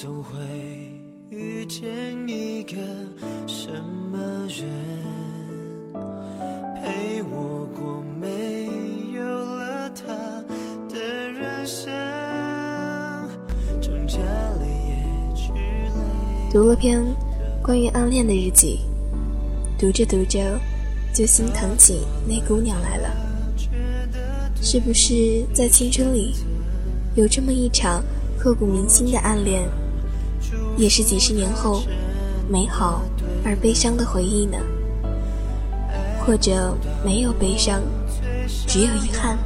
总会遇见一个什么人，陪我过没有了他的人生，挣扎了也去累。读了篇关于暗恋的日记，读着读着就心疼起那姑娘来了。是不是在青春里有这么一场刻骨铭心的暗恋，也是几十年后美好而悲伤的回忆呢？或者没有悲伤，只有遗憾，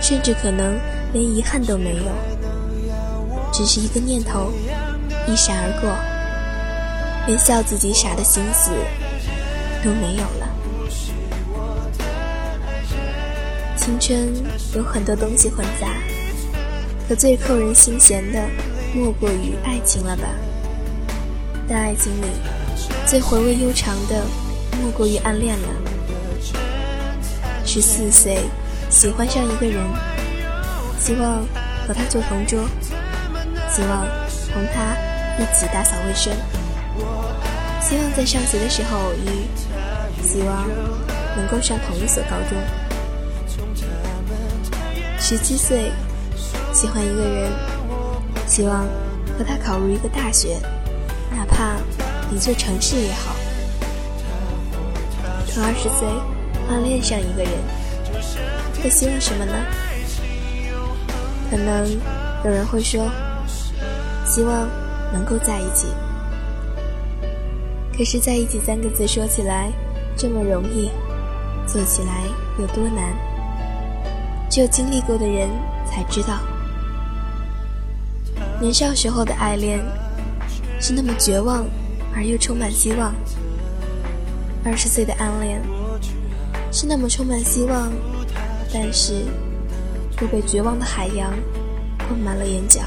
甚至可能连遗憾都没有，只是一个念头一闪而过，连笑自己傻的心思都没有了。青春有很多东西混杂，可最扣人心弦的，莫过于爱情了吧？但爱情里，最回味悠长的，莫过于暗恋了。十四岁，喜欢上一个人，希望和他做同桌，希望同他一起打扫卫生，希望在上学的时候偶遇，希望能够上同一所高中。十七岁，喜欢一个人，希望和他考入一个大学，哪怕一座城市也好。从二十岁，暗恋上一个人，会希望什么呢？可能有人会说，希望能够在一起。可是在一起三个字说起来这么容易，做起来有多难？只有经历过的人才知道，年少时候的爱恋是那么绝望而又充满希望；二十岁的暗恋是那么充满希望，但是又被绝望的海洋困满了眼角。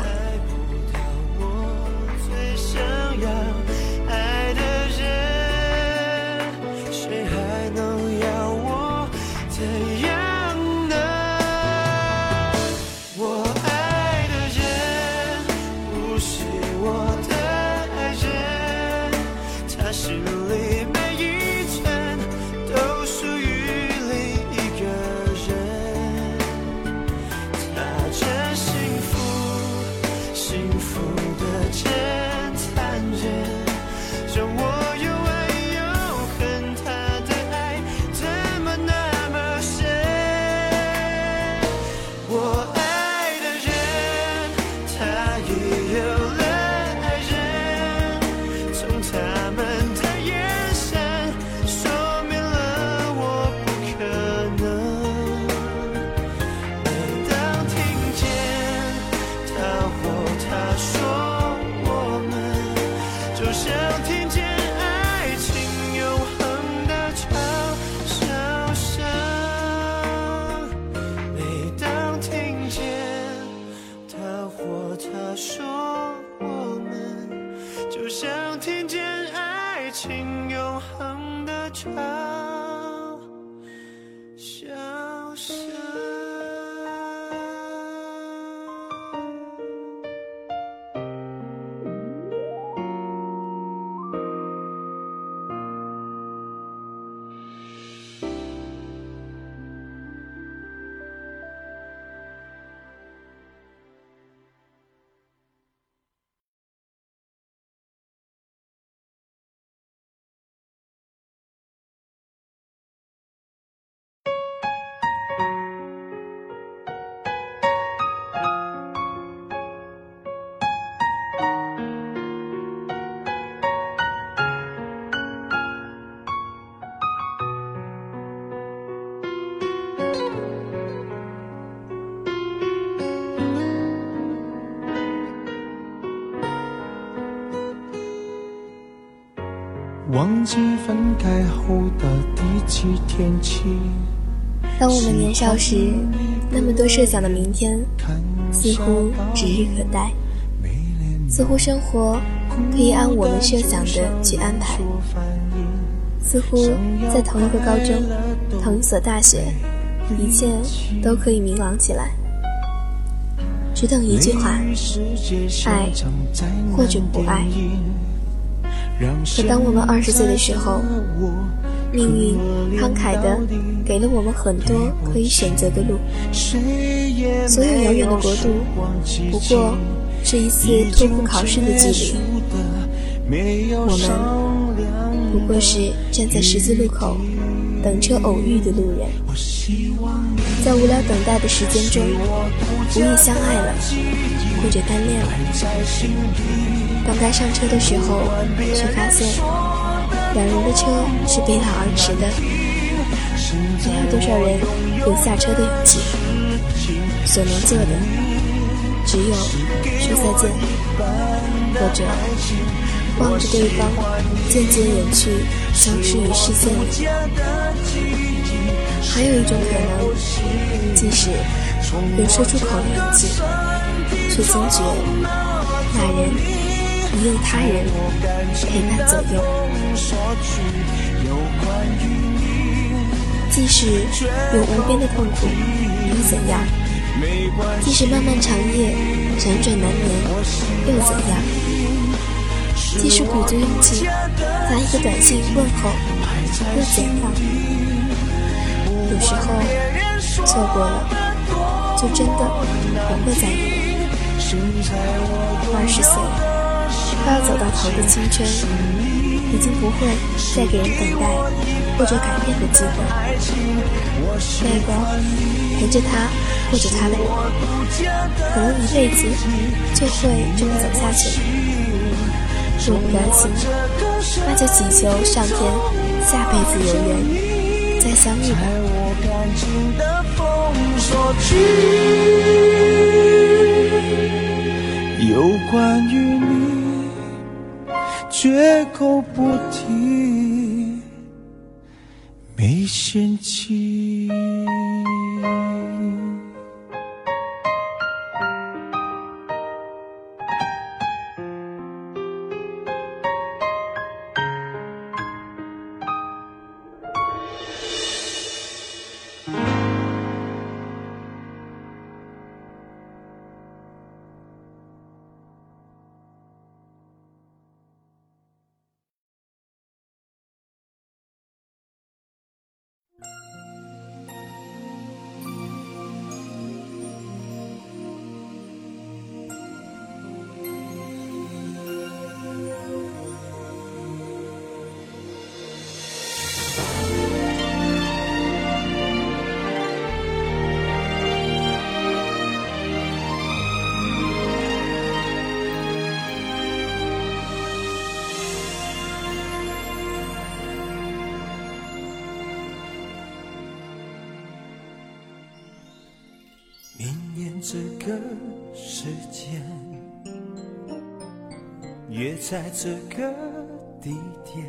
忘记分开后的第几天起。当我们年少时，那么多设想的明天，似乎指日可待，似乎生活可以按我们设想的去安排。似乎在同一个高中、同一所大学，一切都可以明朗起来。只等一句话：爱或者不爱。可当我们二十岁的时候，命运慷慨地给了我们很多可以选择的路。所有遥远的国度，不过是一次托福考试的距离。我们不过是站在十字路口等车偶遇的路人，在无聊等待的时间中，无意相爱了，或者单恋了。当该上车的时候，却发现两人的车是背道而驰的。没有多少人有下车的勇气，所能做的只有说再见，或者望着对方渐渐远去，消失于视线里。还有一种可能，即使有说出口的勇气，却惊觉那人。已有他人陪伴左右，即使有无边的痛苦又怎样？即使漫漫长夜辗转难眠又怎样？即使鼓足勇气发一个短信问候又怎样？有时候错过了，就真的不会再有。二十岁。快要走到头的青春，已经不会再给人等待或者改变的机会。那个陪着他或者他的人，可能一辈子就会这么走下去。若不甘心，那就祈求上天下辈子有缘再相遇吧。有关于你。绝口不提，没嫌弃。这个时间，约在这个地点。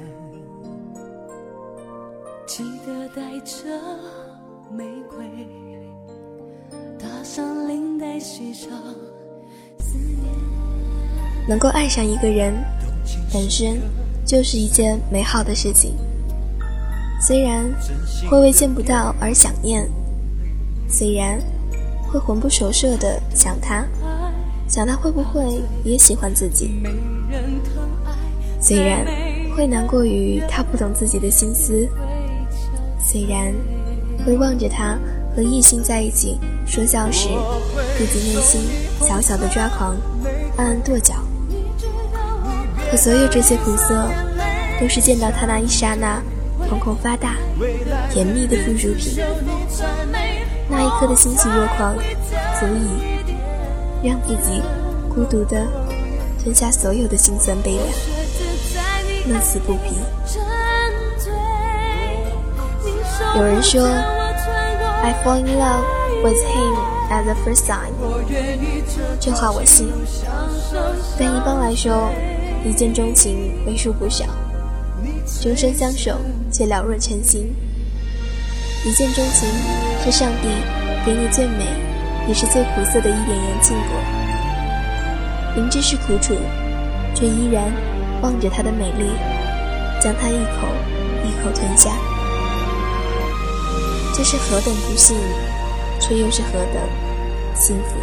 记得带着玫瑰，打上领带，系上思念。能够爱上一个人，本身就是一件美好的事情。虽然会为见不到而想念，虽然。会魂不守舍的想他，想他会不会也喜欢自己？虽然会难过于他不懂自己的心思，虽然会望着他和异性在一起说笑时，自己内心小小的抓狂，暗暗跺脚。可所有这些苦涩，都是见到他那一刹那，瞳孔发大，甜蜜的附属品。那一刻的欣喜若狂，足以让自己孤独的吞下所有的辛酸悲凉，乐此不疲。有人说，I fall in love with him at the first sight。这话我信，但一般来说，一见钟情为数不少，终身相守却了若成心。一见钟情是上帝给你最美也是最苦涩的一点盐禁果，明知是苦楚，却依然望着它的美丽，将它一口一口吞下。这是何等不幸，却又是何等幸福。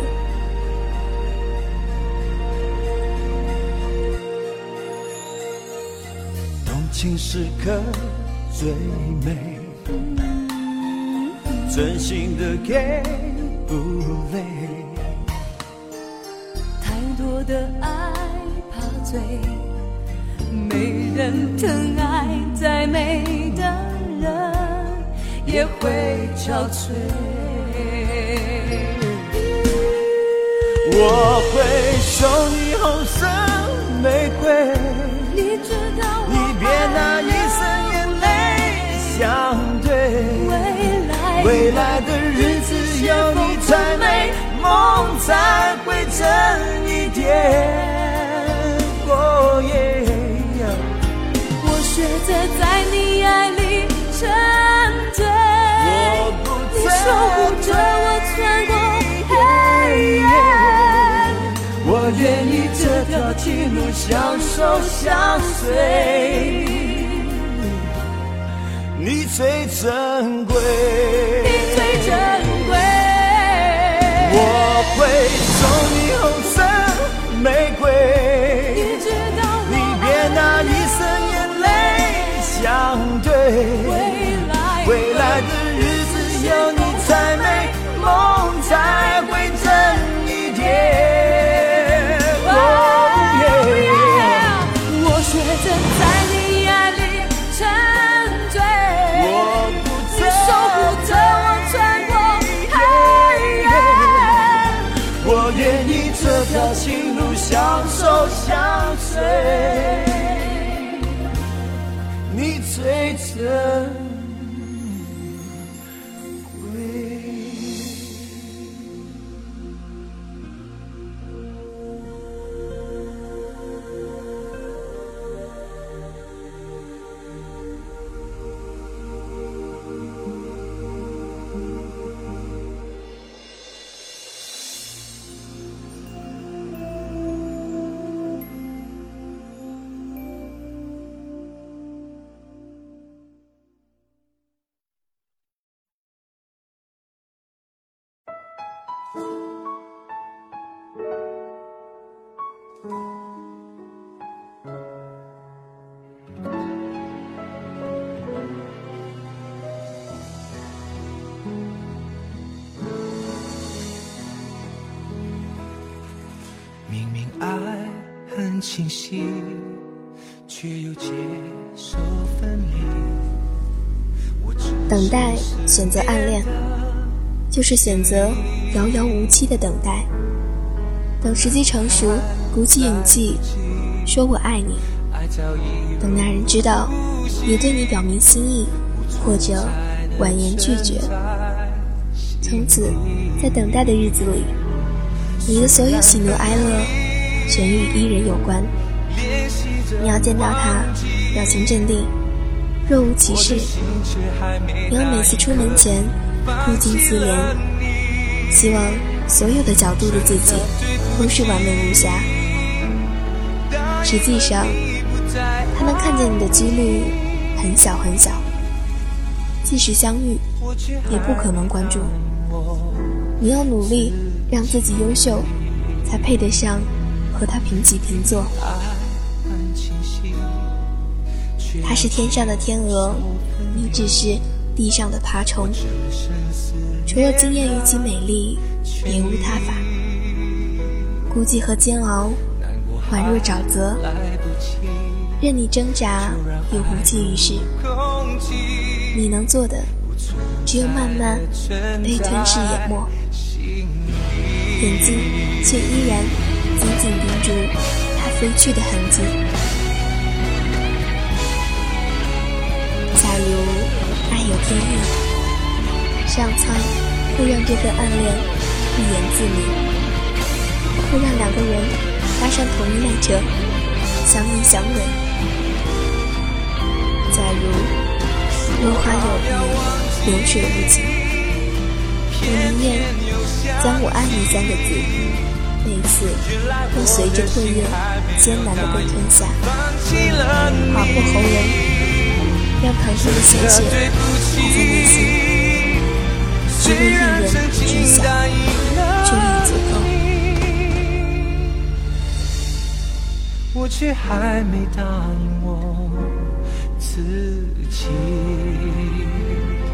动情时刻最美，真心的给不累。太多的爱怕醉，没人疼爱再美的人也会憔悴。我会送你红色玫瑰，你知道我你别拿一生眼泪相对。未来的日子有你才美，梦才会真一点。哦耶！我学着在你爱里沉醉，你守护着我穿过黑夜。我愿意这条情路相守相随，最珍贵，愿意这条情路相守相随，你最真。爱很清晰，却又接受分离。等待选择暗恋，就是选择遥遥无期的等待。等时机成熟，鼓起勇气说我爱你。等那人知道也对你表明心意，或者婉言拒绝。从此，在等待的日子里，你的所有喜怒哀乐全与一人有关。你要见到他，表情镇定，若无其事。你要每次出门前不禁思量，希望所有的角度的自己都是完美无瑕。实际上，他能看见你的几率很小很小，即使相遇，也不可能关注。你要努力让自己优秀，才配得上和他平起平坐。他是天上的天鹅，你只是地上的爬虫。除了惊艳于其美丽，别无他法。孤寂和煎熬，宛若沼泽，任你挣扎，也无济于事。你能做的，只有慢慢被吞噬淹没，眼睛却依然紧紧盯住他飞去的痕迹。假如爱有天意，上苍会让这份暗恋一言自明，会让两个人搭上同一列车，相依相偎。假如落花有意，流水无情，我宁愿将我爱你三个字，每次都随着唾液艰难地被吞下，放弃了划破喉咙，让疼这么鲜血对不埋在内心，起，如果一人知晓，就已足够。我却还没答应我自己。